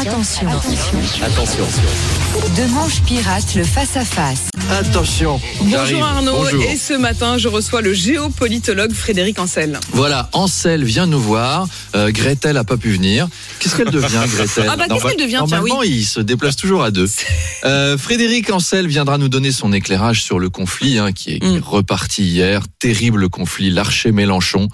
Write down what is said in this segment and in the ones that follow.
Attention. Attention. De manche pirate, le face-à-face. Attention. Bonjour Arnaud, Bonjour. et ce matin je reçois le géopolitologue Frédéric Ancel. Voilà, Ansel vient nous voir. Euh, Gretel a pas pu venir. Qu'est-ce qu'elle devient, Gretel Ah bah, qu'est-ce qu'elle devient, tiens, Normalement, il se déplace toujours à deux. Euh, Frédéric Ansel viendra nous donner son éclairage sur le conflit hein, qui, est, qui est Mm. reparti hier. Terrible conflit, Larcher-Mélenchon,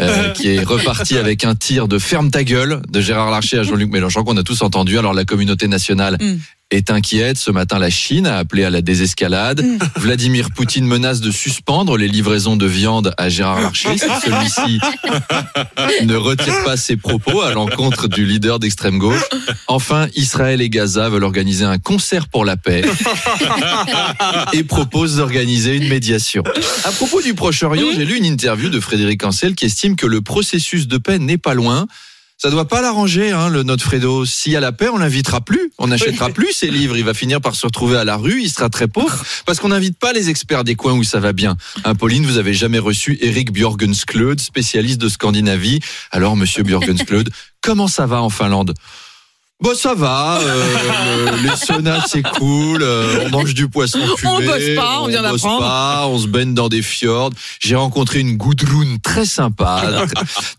euh, qui est reparti avec un tir de ferme ta gueule de Gérard Larcher à Jean-Luc Mélenchon qu'on a tous entendu. Alors la communauté nationale Mm. est inquiète. Ce matin, la Chine a appelé à la désescalade. Mm. Vladimir Poutine menace de suspendre les livraisons de viande à Gérard Larcher si celui-ci ne retire pas ses propos à l'encontre du leader d'extrême gauche. Enfin, Israël et Gaza veulent organiser un concert pour la paix et proposent d'organiser une médiation. À propos du Proche-Orient, j'ai lu une interview de Frédéric Ancel qui estime que le processus de paix n'est pas loin. Ça doit pas l'arranger, hein, le notre Fredo. S'il y a la paix, on l'invitera plus, on n'achètera plus ses livres. Il va finir par se retrouver à la rue, il sera très pauvre, parce qu'on n'invite pas les experts des coins où ça va bien. Hein, Pauline, vous avez jamais reçu Eric Björgensklöd, spécialiste de Scandinavie. Alors, monsieur Björgensklöd, comment ça va en Finlande? Bon, ça va. euh, le- les saunas, c'est cool. euh, on mange du poisson fumé. On bosse pas, on vient bosse d'apprendre. on se baigne dans des fjords. J'ai rencontré une Gudrun très sympa. Donc,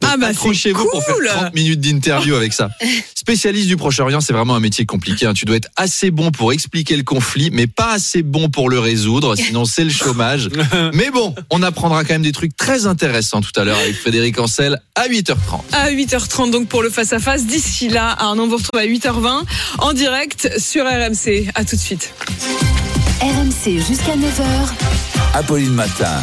Ah bah, accrochez-vous pour faire cool. 30 minutes d'interview avec ça. Spécialiste du Proche-Orient, c'est vraiment un métier compliqué. hein. Tu dois être assez bon pour expliquer le conflit, mais pas assez bon pour le résoudre, sinon c'est le chômage. Mais bon, on apprendra quand même des trucs très intéressants tout à l'heure avec Frédéric Ancel à 8h30. À 8h30 donc pour le face-à-face. D'ici là, Arnaud, on vous retrouve à 8h20 en direct sur RMC. À tout de suite. RMC jusqu'à 9h. Apolline Matin.